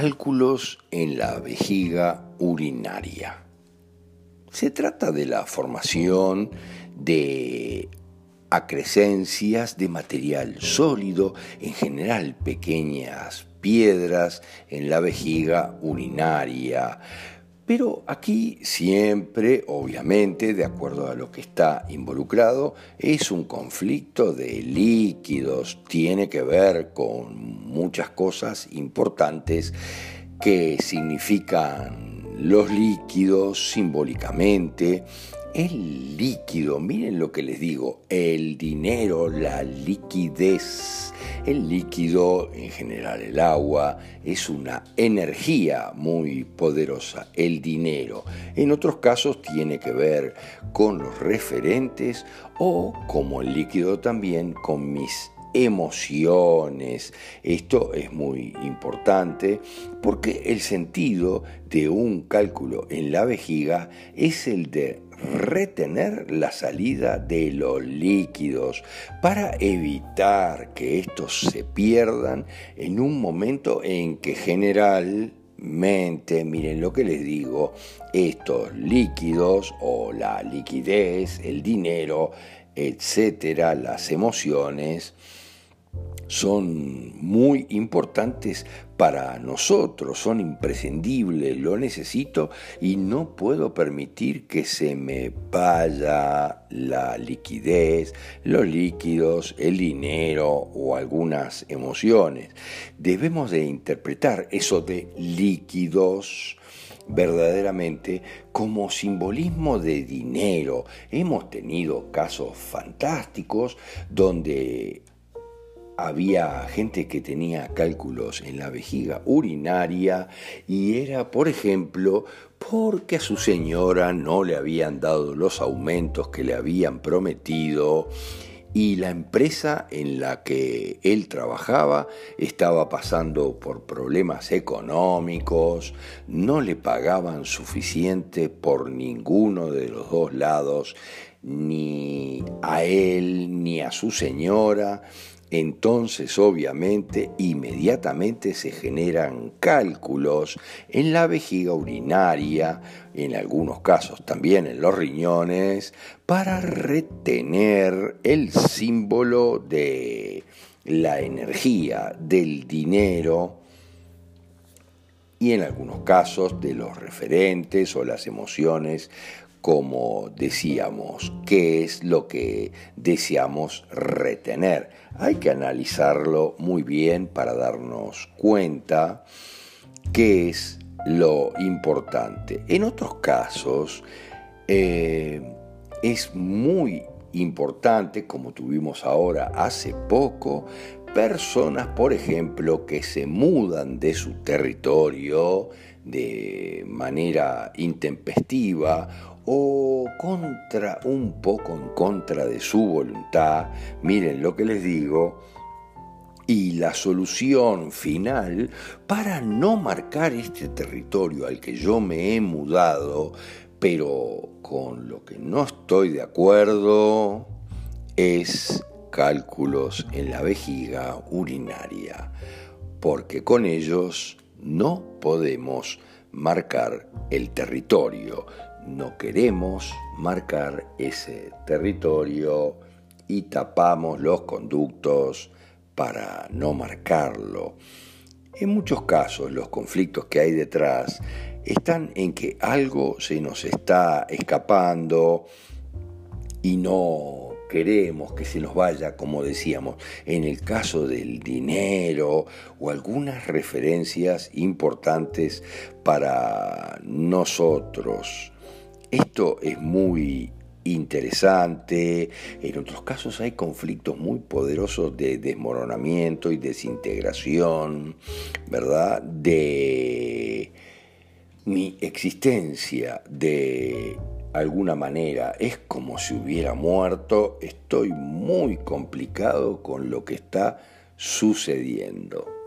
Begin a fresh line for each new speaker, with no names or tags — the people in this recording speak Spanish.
Cálculos en la vejiga urinaria. Se trata de la formación de acrescencias de material sólido, en general pequeñas piedras en la vejiga urinaria, pero aquí siempre, obviamente, de acuerdo a lo que está involucrado, es un conflicto de líquidos, tiene que ver con muchas cosas importantes que significan los líquidos simbólicamente, el líquido, miren lo que les digo, el dinero, la liquidez. El líquido, en general el agua, es una energía muy poderosa, el dinero. En otros casos tiene que ver con los referentes o, como el líquido también, con mis emociones. Esto es muy importante porque el sentido de un cálculo en la vejiga es el de retener la salida de los líquidos para evitar que estos se pierdan en un momento en que generalmente, miren lo que les digo, estos líquidos o la liquidez, el dinero, etcétera, las emociones, son muy importantes para nosotros, son imprescindibles, lo necesito y no puedo permitir que se me vaya la liquidez, los líquidos, el dinero o algunas emociones. Debemos de interpretar eso de líquidos verdaderamente como simbolismo de dinero. Hemos tenido casos fantásticos donde había gente que tenía cálculos en la vejiga urinaria y era, por ejemplo, porque a su señora no le habían dado los aumentos que le habían prometido y la empresa en la que él trabajaba estaba pasando por problemas económicos, no le pagaban suficiente por ninguno de los dos lados, ni a él ni a su señora, entonces obviamente inmediatamente se generan cálculos en la vejiga urinaria, en algunos casos también en los riñones, para retener el símbolo de la energía, del dinero y en algunos casos de los referentes o las emociones como decíamos, qué es lo que deseamos retener. Hay que analizarlo muy bien para darnos cuenta qué es lo importante. En otros casos eh, es muy importante, como tuvimos ahora hace poco, personas, por ejemplo, que se mudan de su territorio de manera intempestiva o contra un poco en contra de su voluntad, miren lo que les digo, y la solución final para no marcar este territorio al que yo me he mudado, pero con lo que no estoy de acuerdo, es cálculos en la vejiga urinaria, porque con ellos no podemos marcar el territorio, no queremos marcar ese territorio y tapamos los conductos para no marcarlo. En muchos casos los conflictos que hay detrás están en que algo se nos está escapando y no queremos que se nos vaya, como decíamos, en el caso del dinero o algunas referencias importantes para nosotros. Esto es muy interesante. En otros casos hay conflictos muy poderosos de desmoronamiento y desintegración, ¿verdad? De mi existencia, de alguna manera, es como si hubiera muerto. Estoy muy complicado con lo que está sucediendo.